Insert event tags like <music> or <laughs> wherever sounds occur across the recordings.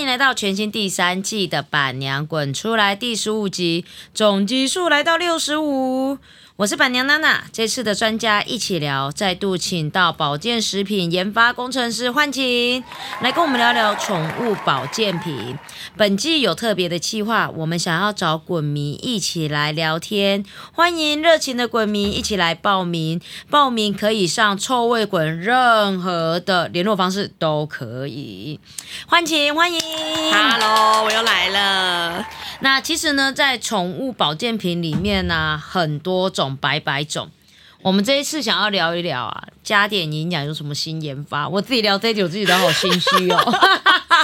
欢迎来到全新第三季的《板娘滚出来》第十五集，总集数来到六十五。我是板娘娜娜，这次的专家一起聊，再度请到保健食品研发工程师焕晴来跟我们聊聊宠物保健品。本季有特别的计划，我们想要找滚迷一起来聊天，欢迎热情的滚迷一起来报名。报名可以上臭味滚任何的联络方式都可以。焕琴，欢迎。Hello，我又来了。那其实呢，在宠物保健品里面呢、很多种，百百种。我们这一次想要聊一聊啊，加点营养有什么新研发？我自己聊这一集，我自己都好心虚哦。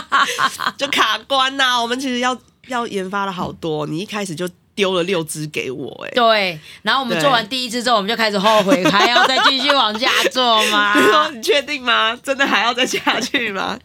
<laughs> 就卡关呐、我们其实要要研发了好多，你一开始就丢了六只给我、哎，对，然后我们做完第一支之后，我们就开始后悔，还要再继续往下做吗？你 <laughs> 说你确定吗？真的还要再下去吗？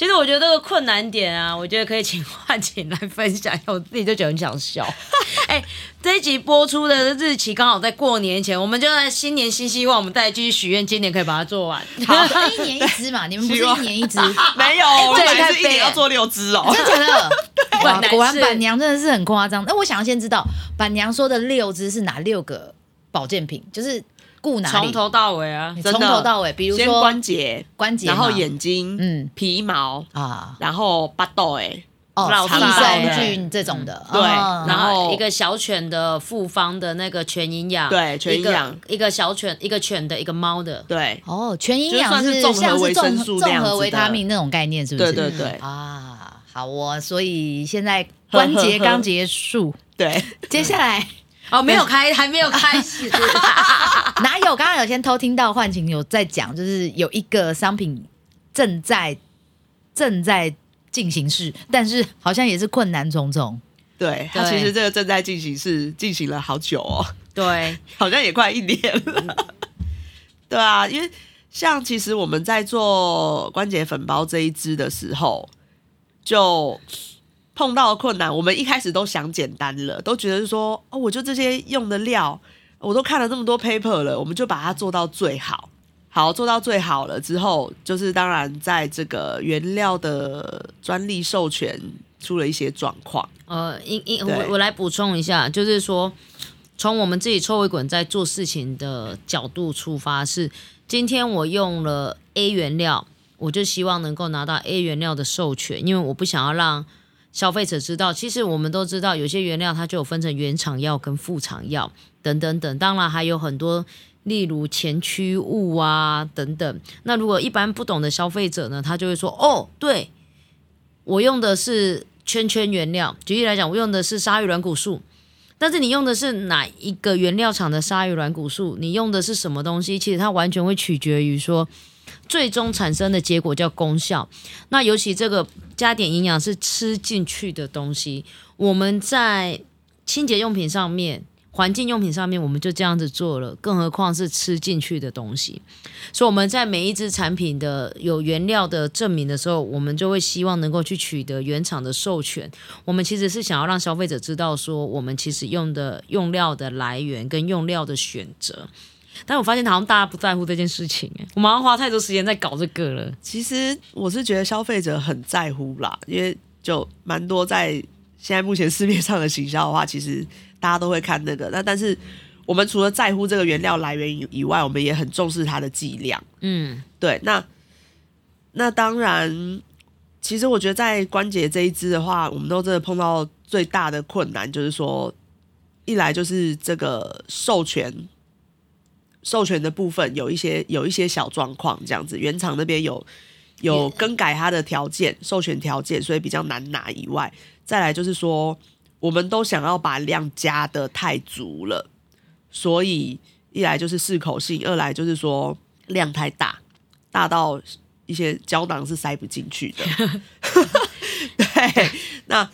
其实我觉得这个困难点啊，我觉得可以请幻景来分享一下，我自己就觉得很想笑。<laughs> 哎、这一集播出的日期刚好在过年前，我们就在新年新希望，我们再继续许愿，今年可以把它做完。<laughs> 好，一年一只嘛，你们不是一年一只？<laughs> 没有，我们是一年要做六只哦。真的假的？哇果然板娘真的是很夸张。那我想要先知道，板娘说的六只是哪六个保健品？就是顾哪里？从头到尾啊，从头到尾，比如先说关节，关节，然后眼睛，嗯。皮毛，啊，然后巴豆，哎，哦，老益大生菌这种的，对哦然后一个小犬的复方的那个全营养，对全营养。一个小犬，一个犬的，一个猫的，对，哦，全营养是像是维生综素综合维他命那种概念，是不是？对对对。啊，好哦，所以现在关 <laughs> 节刚结束，对，接下来哦，没有开，还没有开始，哪有？刚刚有先偷听到幻晴有在讲，就是有一个商品正在正在进行式，但是好像也是困难重重。对，它其实这个正在进行式进行了好久哦。对，<laughs> 好像也快一年了。对啊，因为像其实我们在做关节粉包这一支的时候，就碰到的困难。我们一开始都想简单了，都觉得说哦，我就这些用的料，我都看了这么多 paper 了，我们就把它做到最好。好，做到最好了之后，就是当然在这个原料的专利授权出了一些状况。呃，因因我我来补充一下，就是说，从我们自己臭味滚在做事情的角度出发，是今天我用了 A 原料，我就希望能够拿到 A 原料的授权，因为我不想要让消费者知道，其实我们都知道，有些原料它就有分成原厂药跟副厂药等等等，当然还有很多。例如前驱物啊等等，那如果一般不懂的消费者呢，他就会说：“哦，对我用的是圈圈原料。举例来讲，我用的是鲨鱼软骨素，但是你用的是哪一个原料厂的鲨鱼软骨素？你用的是什么东西？其实它完全会取决于说最终产生的结果叫功效。那尤其这个加点营养是吃进去的东西，我们在清洁用品上面。环境用品上面我们就这样子做了，更何况是吃进去的东西。所以我们在每一支产品的有原料的证明的时候，我们就会希望能够去取得原厂的授权。我们其实是想要让消费者知道说，我们其实用的用料的来源跟用料的选择。但我发现好像大家不在乎这件事情，哎，我们好像花太多时间在搞这个了。其实我是觉得消费者很在乎啦，因为就蛮多在现在目前市面上的行销的话，其实大家都会看那个。那但是我们除了在乎这个原料来源以以外，我们也很重视它的剂量。嗯，对，那那当然，其实我觉得在关节这一支的话，我们都真的碰到最大的困难，就是说，一来就是这个授权。授权的部分有一些有一些小状况，这样子，原厂那边有有更改它的条件，授权条件，所以比较难拿。以外，再来就是说，我们都想要把量加的太足了，所以一来就是适口性，二来就是说量太大，大到一些胶囊是塞不进去的。<laughs> 对，那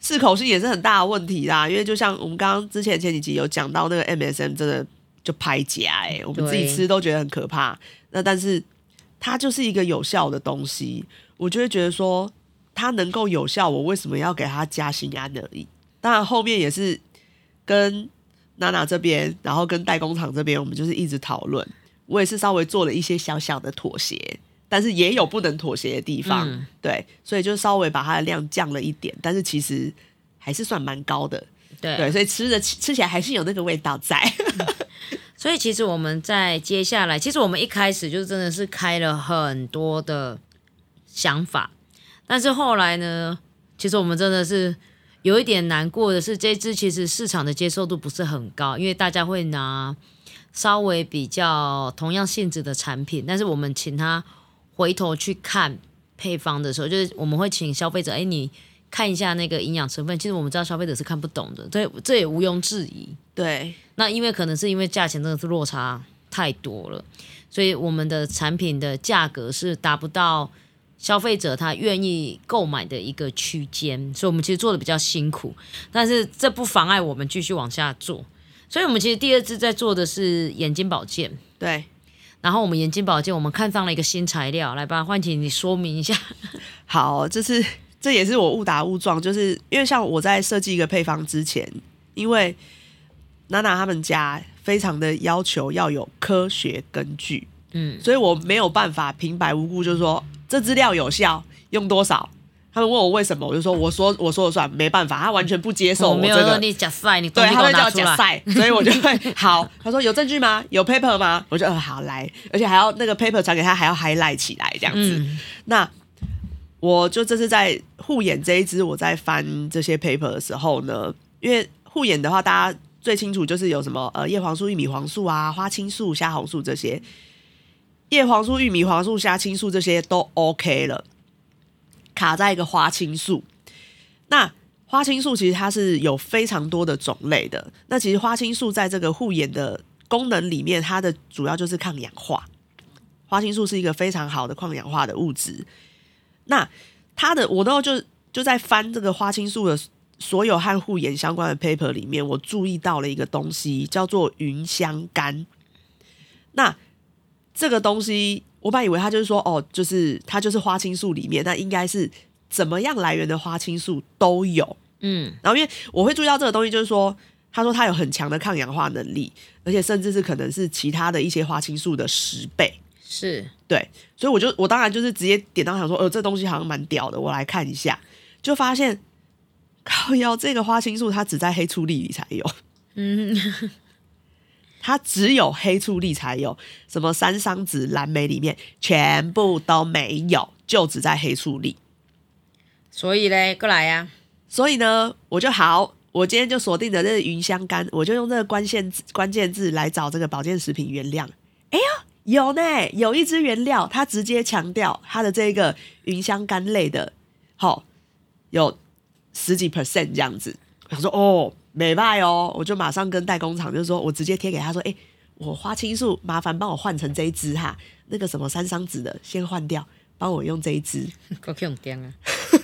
适口性也是很大的问题啦，因为就像我们刚刚之前前几集有讲到那个 MSM 真的就拍假哎、我们自己吃都觉得很可怕。那但是它就是一个有效的东西，我就会觉得说它能够有效，我为什么要给它加心安而已？当然后面也是跟娜娜这边，然后跟代工厂这边，我们就是一直讨论。我也是稍微做了一些小小的妥协，但是也有不能妥协的地方，嗯对，所以就稍微把它的量降了一点，但是其实还是算蛮高的，对对，所以吃的吃起来还是有那个味道在。<laughs> 所以其实我们在接下来，其实我们一开始就真的是开了很多的想法，但是后来呢，其实我们真的是有一点难过的是，这支其实市场的接受度不是很高，因为大家会拿稍微比较同样性质的产品，但是我们请他回头去看配方的时候，就是我们会请消费者，哎，你看一下那个营养成分，其实我们知道消费者是看不懂的，这这也毋庸置疑。对，那因为可能是因为价钱真的是落差太多了，所以我们的产品的价格是达不到消费者他愿意购买的一个区间，所以我们其实做的比较辛苦，但是这不妨碍我们继续往下做。所以我们其实第二支在做的是眼睛保健，对，然后我们眼睛保健我们看上了一个新材料，来吧，焕琪你说明一下。<laughs> 好，这是这也是我误打误撞，就是因为像我在设计一个配方之前，因为娜娜他们家非常的要求要有科学根据，嗯，所以我没有办法平白无故就说这资料有效，用多少。他们问我为什么，我就说我说我说了算，没办法，他完全不接受我我这个。没有说你假赛，你对，他会叫。假赛，<laughs> 所以我就会好。他说有证据吗？有 paper 吗？我就呃好来，而且还要那个 paper 传给他，还要 highlight 起来这样子。嗯，那我就这是在护眼这一支，我在翻这些 paper 的时候呢，因为护眼的话，大家最清楚就是有什么呃叶黄素、玉米黄素啊、花青素、虾红素这些。叶黄素、玉米黄素、虾青素这些都 OK 了，卡在一个花青素。那花青素其实它是有非常多的种类的。那其实花青素在这个护眼的功能里面，它的主要就是抗氧化。花青素是一个非常好的抗氧化的物质。那他的我都就就在翻这个花青素的所有和护眼相关的 paper 里面，我注意到了一个东西，叫做云香苷。那这个东西，我本来以为它就是说，哦，就是它就是花青素里面，那应该是怎么样来源的花青素都有。嗯，然后因为我会注意到这个东西，就是说，他说它有很强的抗氧化能力，而且甚至是可能是其他的一些花青素的十倍。是。对，所以我就我当然就是直接点到想说，呃，这东西好像蛮屌的，我来看一下，就发现靠腰这个花青素它只在黑醋栗里才有，嗯，<laughs> 它只有黑醋栗才有，什么山桑子、蓝莓里面全部都没有，就只在黑醋栗。所以嘞，过来呀、所以呢，我就好，我今天就锁定的这个云香干，我就用这个关键字关键字来找这个保健食品原料。哎呀，有呢，有一支原料，它直接强调它的这个云香苷类的，好、有十几 percent 这样子。我说哦，美败哦，我就马上跟代工厂就说，我直接贴给他说，哎，我花青素麻烦帮我换成这一支哈，那个什么三桑子的先换掉，帮我用这一支。<laughs> 够用点啊！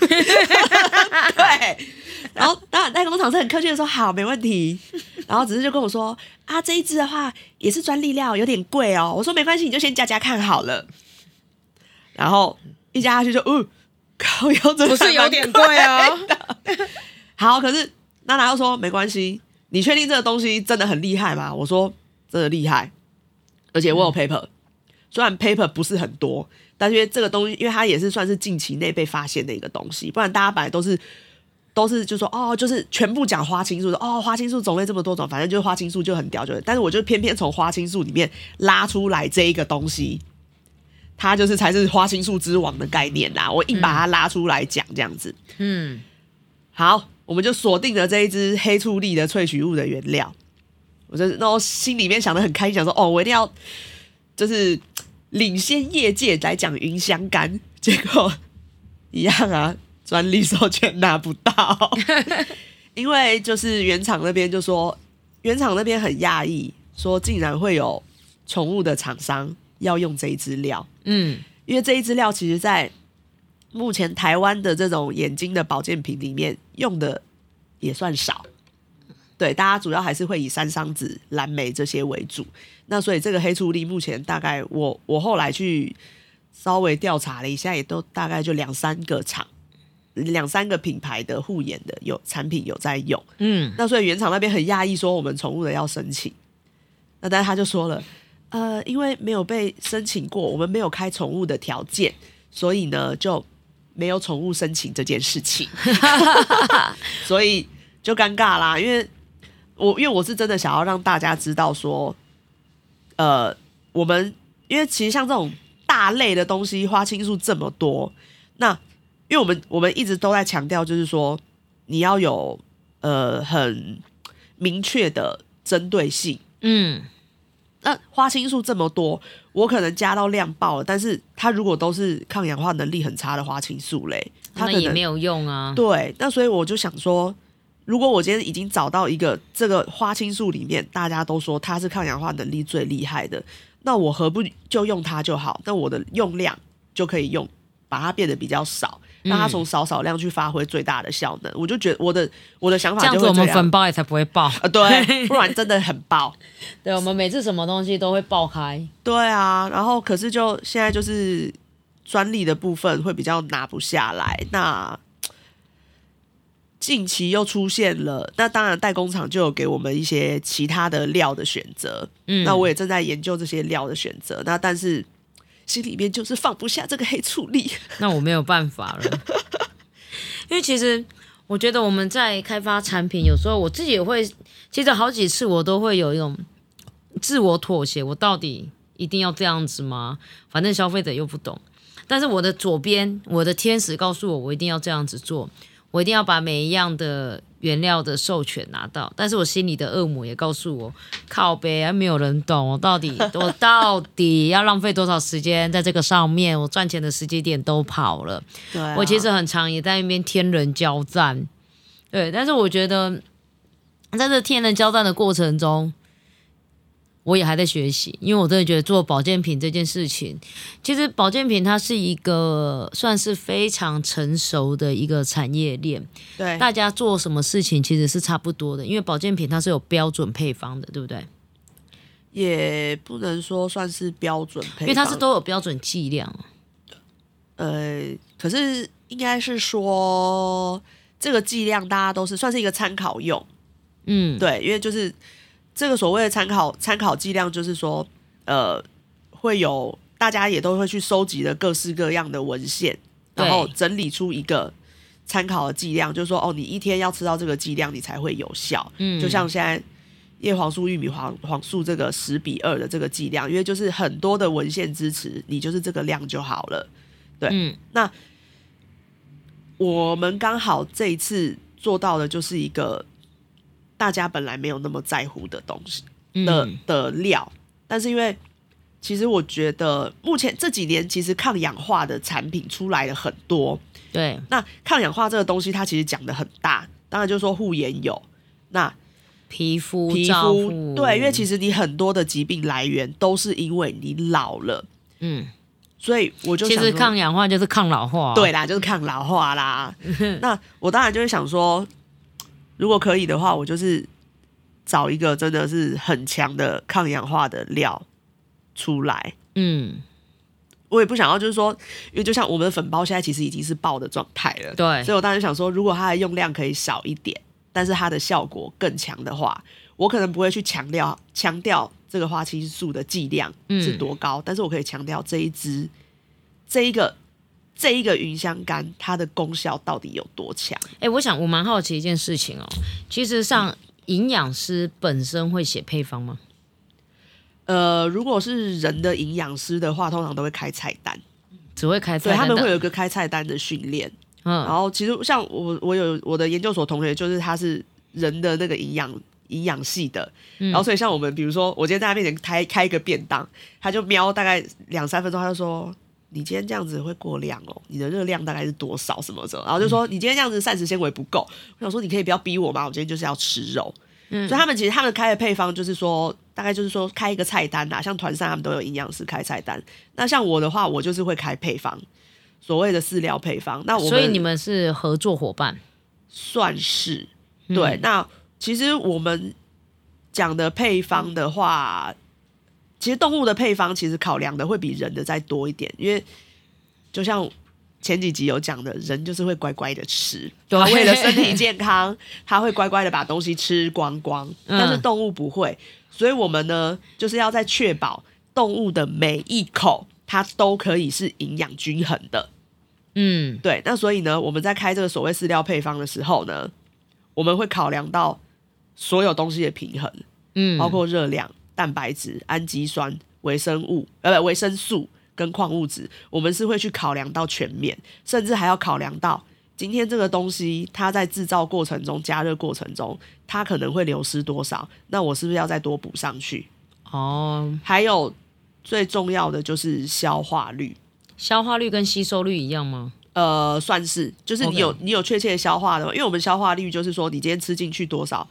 <laughs> 对，然后当然代工厂是很客气的说好，没问题。然后只是就跟我说啊，这一支的话也是专利料，有点贵哦。我说没关系，你就先加加看好了。然后一加下去就，嗯，靠，腰真的不是有点贵哦。<laughs> 好，可是娜娜又说没关系，你确定这个东西真的很厉害吗？我说真的厉害，而且我有 paper，、虽然 paper 不是很多，但是因为这个东西，因为它也是算是近期内被发现的一个东西，不然大家本来都是都是就说哦，就是全部讲花青素的哦，花青素种类这么多种，反正就是花青素就很屌，就但是我就偏偏从花青素里面拉出来这一个东西。它就是才是花青素之王的概念啦，我硬把它拉出来讲这样子。嗯，好，我们就锁定了这一支黑醋栗的萃取物的原料。我就是然后心里面想的很开心，想说哦，我一定要就是领先业界来讲云香干，<laughs> 结果一样啊，专利授权拿不到，<laughs> 因为就是原厂那边就说，原厂那边很讶异，说竟然会有宠物的厂商要用这一支料。嗯，因为这一支料其实在目前台湾的这种眼睛的保健品里面用的也算少。对，大家主要还是会以三桑子、蓝莓这些为主。那所以这个黑醋栗目前大概我我后来去稍微调查了一下，也都大概就两三个厂、两三个品牌的护眼的有产品有在用。嗯，那所以原厂那边很讶异，说我们宠物的要申请。那但是他就说了，呃，因为没有被申请过，我们没有开宠物的条件，所以呢就没有宠物申请这件事情，<laughs> 所以就尴尬啦。因为我因为我是真的想要让大家知道说，呃，我们因为其实像这种大类的东西，花青素这么多，那因为我们我们一直都在强调，就是说你要有呃很明确的针对性。嗯，那花青素这么多，我可能加到量爆了，但是它如果都是抗氧化能力很差的花青素嘞，它可能那也没有用啊。对。那所以我就想说，如果我今天已经找到一个这个花青素里面大家都说它是抗氧化能力最厉害的，那我何不就用它就好？那我的用量就可以用，把它变得比较少，让它从少少量去发挥最大的效能。我就觉得我的我的想法这样子我们粉包也才不会爆。啊，<laughs> 对，<laughs> 不然真的很爆。对，我们每次什么东西都会爆开。对啊，然后可是就现在就是专利的部分会比较拿不下来，那近期又出现了，那当然代工厂就有给我们一些其他的料的选择，嗯，那我也正在研究这些料的选择，那但是心里面就是放不下这个黑醋栗，<laughs> 那我没有办法了，因为其实我觉得我们在开发产品，有时候我自己也会，其实好几次我都会有一种自我妥协，我到底一定要这样子吗？反正消费者又不懂，但是我的左边，我的天使告诉我，我一定要这样子做，我一定要把每一样的原料的授权拿到，但是我心里的恶魔也告诉我，靠呗，还没有人懂我到底我到底要浪费多少时间在这个上面，我赚钱的时机点都跑了。对、啊，我其实很长也在那边天人交战，对，但是我觉得在这天人交战的过程中，我也还在学习，因为我真的觉得做保健品这件事情，其实保健品它是一个算是非常成熟的一个产业链，对。大家做什么事情其实是差不多的，因为保健品它是有标准配方的，对不对？也不能说算是标准配方，因为它是都有标准剂量。呃，可是应该是说这个剂量大家都是算是一个参考用，嗯，对，因为就是这个所谓的参考参考剂量，就是说呃会有大家也都会去收集的各式各样的文献，然后整理出一个参考的剂量，就是说哦，你一天要吃到这个剂量，你才会有效。嗯就像现在叶黄素、玉米黄黄素这个十比二的这个剂量，因为就是很多的文献支持，你就是这个量就好了。对嗯那我们刚好这一次做到的就是一个大家本来没有那么在乎的东西的、嗯。的料，但是因为其实我觉得目前这几年其实抗氧化的产品出来了很多，对，那抗氧化这个东西它其实讲的很大，当然就是说护眼有，那皮肤皮肤对，因为其实你很多的疾病来源都是因为你老了，嗯。所以我就其实抗氧化就是抗老化，对啦，就是抗老化啦。<laughs> 那我当然就会想说，如果可以的话，我就是找一个真的是很强的抗氧化的料出来。嗯，我也不想要，就是说，因为就像我们的粉包现在其实已经是爆的状态了，对。所以我当时想说，如果它的用量可以少一点，但是它的效果更强的话，我可能不会去强调强调这个花青素的剂量是多高，但是我可以强调这一支这一个这一个云香干它的功效到底有多强。哎、我想我蛮好奇一件事情哦，其实像营养师本身会写配方吗？呃，如果是人的营养师的话，通常都会开菜单，只会开菜对他们会有一个开菜单的训练。嗯然嗯后其实像我，我有我的研究所同学，就是他是人的那个营养营养系的，嗯然后所以像我们，比如说我今天在他面前开开一个便当，他就瞄大概两三分钟，他就说。你今天这样子会过量哦，你的热量大概是多少什么什么？然后就说嗯你今天这样子膳食纤维不够。我想说你可以不要逼我吗？我今天就是要吃肉。嗯所以他们其实他们开的配方就是说，大概就是说开一个菜单啊，像团膳他们都有营养师开菜单。那像我的话，我就是会开配方，所谓的饲料配方。那我所以你们是合作伙伴，算是对。嗯那其实我们讲的配方的话，其实动物的配方其实考量的会比人的再多一点，因为就像前几集有讲的，人就是会乖乖的吃，对他为了身体健康，他会乖乖的把东西吃光光，嗯。但是动物不会，所以我们呢就是要在确保动物的每一口它都可以是营养均衡的。嗯，对，那所以呢，我们在开这个所谓饲料配方的时候呢，我们会考量到所有东西的平衡，嗯，包括热量、蛋白质、氨基酸、维生物呃不维生素跟矿物质，我们是会去考量到全面，甚至还要考量到今天这个东西它在制造过程中、加热过程中，它可能会流失多少，那我是不是要再多补上去？哦，还有最重要的就是消化率。消化率跟吸收率一样吗？呃，算是，就是你有你有确切的消化的话，因为我们消化率就是说，你今天吃进去多少，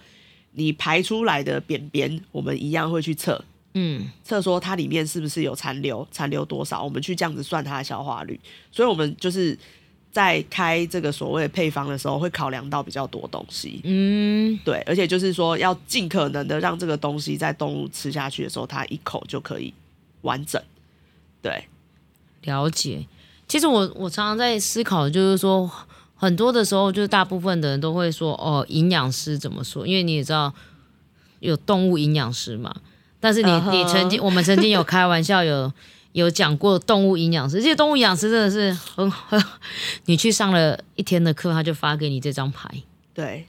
你排出来的便便，我们一样会去测，嗯，测说它里面是不是有残留，残留多少，我们去这样子算它的消化率。所以，我们就是在开这个所谓的配方的时候，会考量到比较多东西。嗯，对，而且就是说，要尽可能的让这个东西在动物吃下去的时候，它一口就可以完整。对，了解。其实我我常常在思考，就是说，很多的时候，就是大部分的人都会说，哦，营养师怎么说？因为你也知道有动物营养师嘛。但是你你曾经，我们曾经有开玩笑，有有讲过动物营养师。这些动物营养师真的是很很，<laughs> 你去上了一天的课，他就发给你这张牌。对，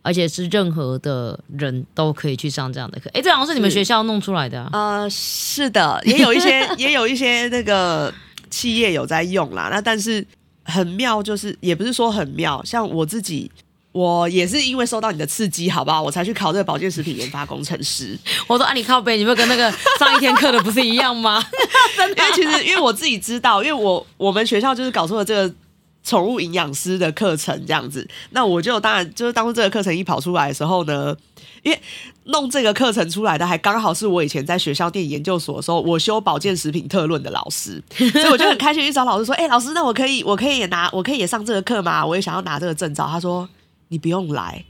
而且是任何的人都可以去上这样的课。诶，这好像是你们学校弄出来的啊？呃，是的，也有一些 <laughs> 也有一些那个企业有在用啦。那但是很妙，就是也不是说很妙，像我自己。我也是因为受到你的刺激，好不好？我才去考这个保健食品研发工程师。我说啊，你靠背，你不跟那个 <laughs> 上一天课的不是一样吗？<laughs> 因为其实因为我自己知道，因为我我们学校就是搞出了这个宠物营养师的课程这样子，那我就当然就是当初这个课程一跑出来的时候呢，因为弄这个课程出来的还刚好是我以前在学校念研究所的时候，我修保健食品特论的老师，<laughs> 所以我就很开心去找老师说，哎、老师，那我可以我可以也拿我可以也上这个课吗？我也想要拿这个证照。他说你不用来，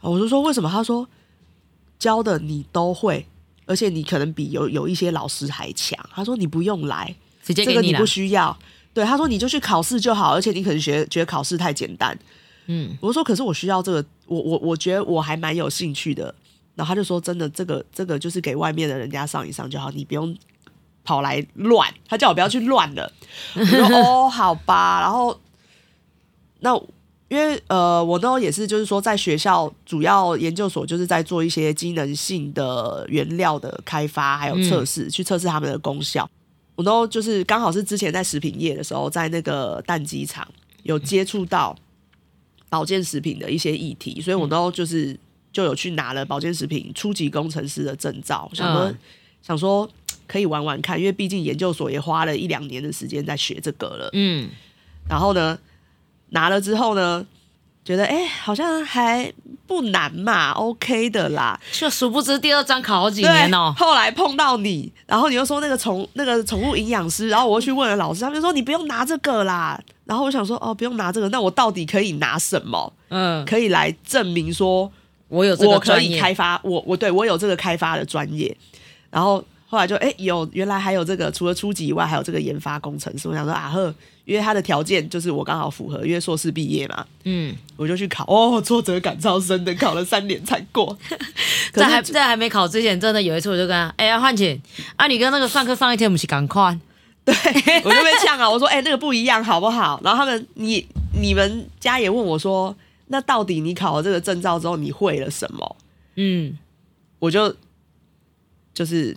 我就说为什么？他说教的你都会。而且你可能比有有一些老师还强。他说你不用来，直接给你这个你不。需要。对，他说你就去考试就好，而且你可能觉得觉得考试太简单。嗯，我说可是我需要这个，我我我觉得我还蛮有兴趣的。然后他就说真的，这个这个就是给外面的人家上一上就好，你不用跑来乱。他叫我不要去乱了。我说 <laughs> 哦，好吧。然后那因为呃，我呢也是就是说在学校主要研究所就是在做一些机能性的原料的开发还有测试，去测试他们的功效。我都就是刚好是之前在食品业的时候，在那个蛋鸡场有接触到保健食品的一些议题，所以我都就是就有去拿了保健食品初级工程师的证照，想说、嗯想说可以玩玩看，因为毕竟研究所也花了一两年的时间在学这个了。嗯，然后呢，拿了之后呢，觉得哎、好像还不难嘛，OK 的啦。就殊不知第二章考好几年哦。后来碰到你，然后你又说那个宠那个宠物营养师，然后我又去问了老师，他们就说你不用拿这个啦。然后我想说哦，不用拿这个，那我到底可以拿什么？嗯，可以来证明说我有这我可以。开发，我我对我有这个开发的专业。然后后来就哎、有原来还有这个，除了初级以外，还有这个研发工程师。我想说啊呵，因为他的条件就是我刚好符合，因为硕士毕业嘛，嗯，我就去考。哦，挫折感超深的，考了三年才过。<laughs> 在还在还没考之前，真的有一次我就跟他，哎呀，焕琴啊，你跟那个上课上一天不是赶快？对，我就被呛啊！我说，哎、那个不一样，好不好？然后他们，你你们家也问我说，那到底你考了这个证照之后，你会了什么？嗯，我就就是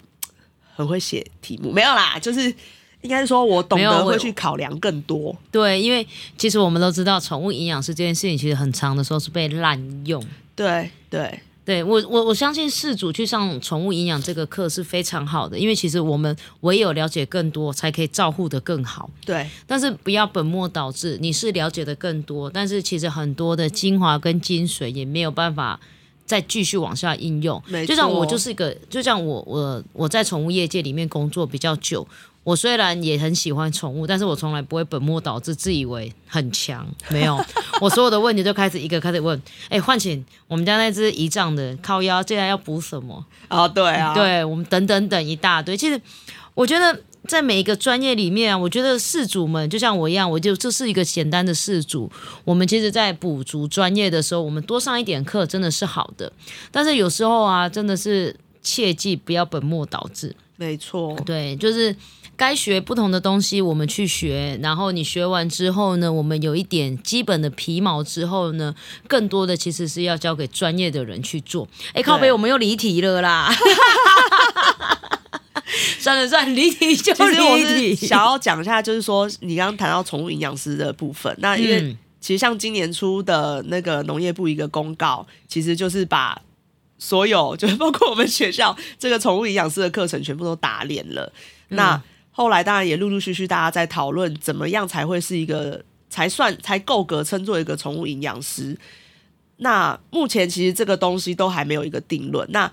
很会写题目，没有啦，就是应该是说我懂得会去考量更多。对，因为其实我们都知道，宠物营养师这件事情其实很长的时候是被滥用。对对对我，我我相信事主去上宠物营养这个课是非常好的，因为其实我们唯有了解更多，才可以照护的更好。对但是不要本末倒置，你是了解的更多，但是其实很多的精华跟精髓也没有办法再继续往下应用。就像我就是一个，就像我我我在宠物业界里面工作比较久，我虽然也很喜欢宠物，但是我从来不会本末倒置，自以为很强。没有，我所有的问题就开始一个开始问，哎，焕琴，我们家那只胰脏的靠腰，接下来要补什么？啊，对啊，对我们等等等一大堆。其实我觉得在每一个专业里面啊，我觉得事主们就像我一样，我就这是一个简单的事主。我们其实，在补足专业的时候，我们多上一点课真的是好的。但是有时候啊，真的是切记不要本末倒置。没错，对，就是该学不同的东西，我们去学。然后你学完之后呢，我们有一点基本的皮毛之后呢，更多的其实是要交给专业的人去做。哎，靠北，我们又离题了啦！<laughs> 算了算了，离题就离题。想要讲一下，就是说你刚刚谈到宠物营养师的部分，那因为嗯其实像今年初的那个农业部一个公告，其实就是把所有就是包括我们学校这个宠物营养师的课程全部都打脸了。那后来当然也陆陆续续大家在讨论怎么样才会是一个才算才够格称作一个宠物营养师。那目前其实这个东西都还没有一个定论。那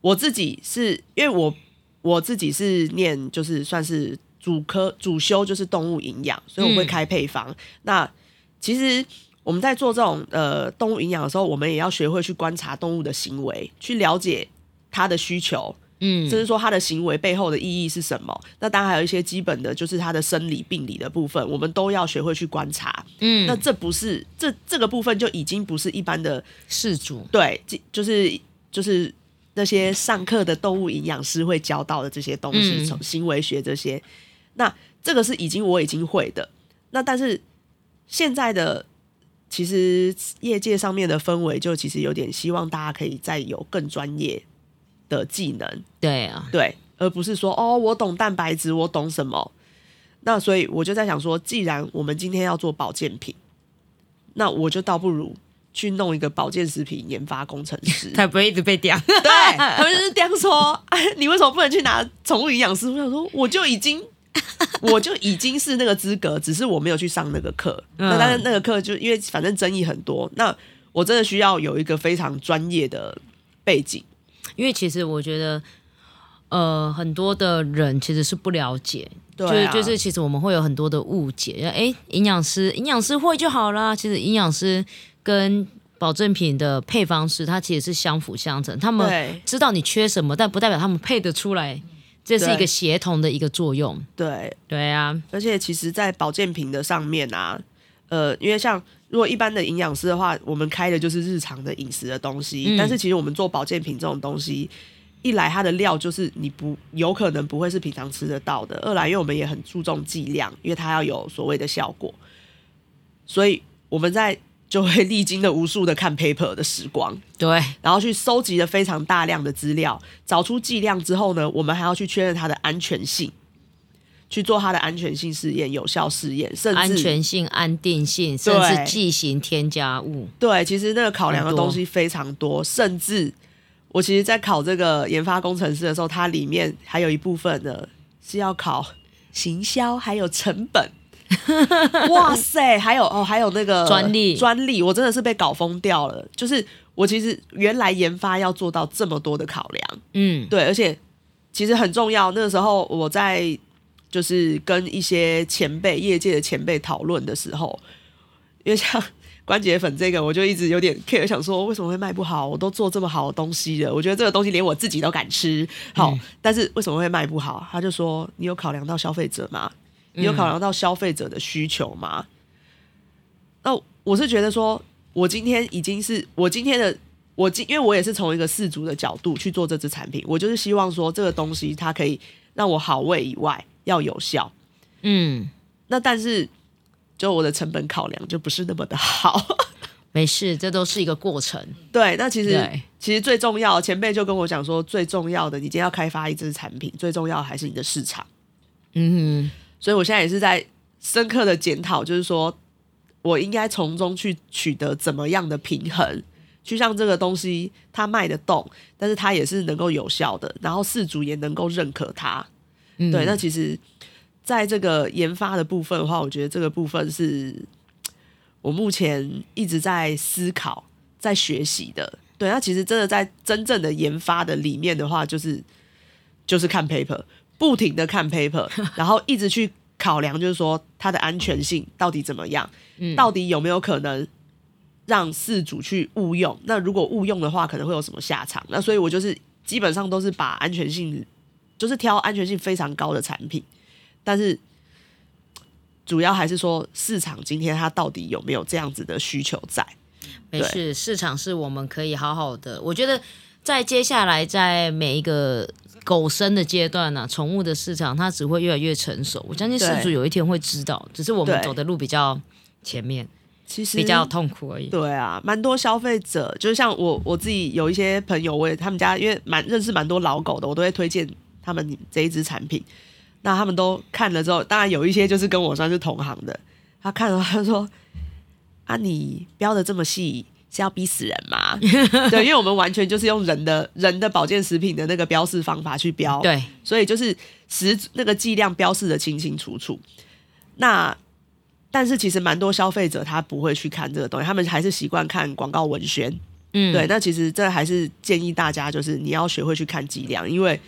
我自己是因为我我自己是念就是算是主科主修就是动物营养，所以我会嗯开配方。那其实我们在做这种呃动物营养的时候，我们也要学会去观察动物的行为，去了解它的需求，嗯就是说他的行为背后的意义是什么。那当然还有一些基本的，就是他的生理病理的部分，我们都要学会去观察。嗯，那这不是这这个部分就已经不是一般的事主对，即就是就是那些上课的动物营养师会教到的这些东西，嗯从、行为学这些，那这个是已经我已经会的。那但是现在的其实业界上面的氛围，就其实有点希望大家可以再有更专业的技能，对啊，对，而不是说哦，我懂蛋白质，我懂什么。那所以我就在想说，既然我们今天要做保健品，那我就倒不如去弄一个保健食品研发工程师。<laughs> 才不会一直被刁。对，他们就是这样说，哎，你为什么不能去拿宠物营养师？我想说，我就已经。<laughs> 我就已经是那个资格，只是我没有去上那个课。嗯那但是那个课就因为反正争议很多，那我真的需要有一个非常专业的背景。因为其实我觉得，呃，很多的人其实是不了解，对、就是啊，就是其实我们会有很多的误解，哎，营养师营养师会就好啦。其实营养师跟保健品的配方师，他其实是相辅相成，他们知道你缺什么，但不代表他们配得出来，这是一个协同的一个作用。对，对啊，而且其实，在保健品的上面啊，呃，因为像如果一般的营养师的话，我们开的就是日常的饮食的东西，嗯。但是其实我们做保健品这种东西，一来它的料就是你不有可能不会是平常吃得到的，二来因为我们也很注重剂量，因为它要有所谓的效果，所以我们在就会历经了无数的看 paper 的时光，对，然后去收集了非常大量的资料，找出剂量之后呢，我们还要去确认它的安全性，去做它的安全性试验、有效试验，甚至安全性、安定性，甚至剂型添加物。对，其实那个考量的东西非常多，甚至我其实，在考这个研发工程师的时候，它里面还有一部分的是要考行销还有成本。<laughs> 哇塞，还有哦，还有那个专利专利，我真的是被搞疯掉了。就是我其实原来研发要做到这么多的考量，嗯，对，而且其实很重要。那个时候我在就是跟一些前辈、业界的前辈讨论的时候，因为像关节粉这个，我就一直有点 care，想说为什么会卖不好？我都做这么好的东西了，我觉得这个东西连我自己都敢吃，好，但是为什么会卖不好？他就说你有考量到消费者吗？你有考量到消费者的需求吗？那我是觉得说，我今天已经是我今天的我今，因为我也是从一个饲主的角度去做这支产品，我就是希望说这个东西它可以让我好味以外，要有效。嗯，那但是就我的成本考量就不是那么的好。<laughs> 没事，这都是一个过程。对，那其实其实最重要，前辈就跟我讲说，最重要的，你今天要开发一支产品，最重要的还是你的市场。嗯所以我现在也是在深刻的检讨，就是说我应该从中去取得怎么样的平衡，去让这个东西它卖得动，但是它也是能够有效的，然后事主也能够认可它。哼，对，那其实在这个研发的部分的话，我觉得这个部分是我目前一直在思考、在学习的。对，那其实真的在真正的研发的里面的话，就是就是看 paper，不停的看 paper，<laughs> 然后一直去考量，就是说它的安全性到底怎么样，嗯到底有没有可能让事主去误用？那如果误用的话，可能会有什么下场？那所以我就是基本上都是把安全性，就是挑安全性非常高的产品，但是主要还是说市场今天它到底有没有这样子的需求在？没事，市场是我们可以好好的。我觉得在接下来在每一个狗生的阶段呢、宠物的市场它只会越来越成熟。我相信对饲主有一天会知道，只是我们走的路比较前面，其实比较痛苦而已。对啊，蛮多消费者，就是像我我自己有一些朋友，我也他们家因为蛮认识蛮多老狗的，我都会推荐他们这一支产品。那他们都看了之后，当然有一些就是跟我算是同行的，他看了他说：“啊，你标的这么细，是要逼死人吗？” <laughs> 对，因为我们完全就是用人的人的保健食品的那个标示方法去标，对，所以就是实那个剂量标示的清清楚楚。那但是其实蛮多消费者他不会去看这个东西，他们还是习惯看广告文宣。嗯，对，那其实这还是建议大家，就是你要学会去看剂量，因为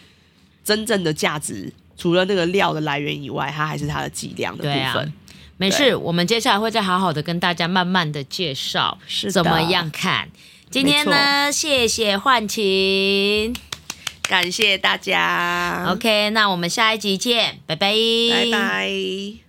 真正的价值除了那个料的来源以外，它还是它的剂量的部分。没事，我们接下来会再好好的跟大家慢慢的介绍是怎么样看。今天呢，谢谢幻晴。感谢大家 OK，那我们下一集见，拜拜，拜拜。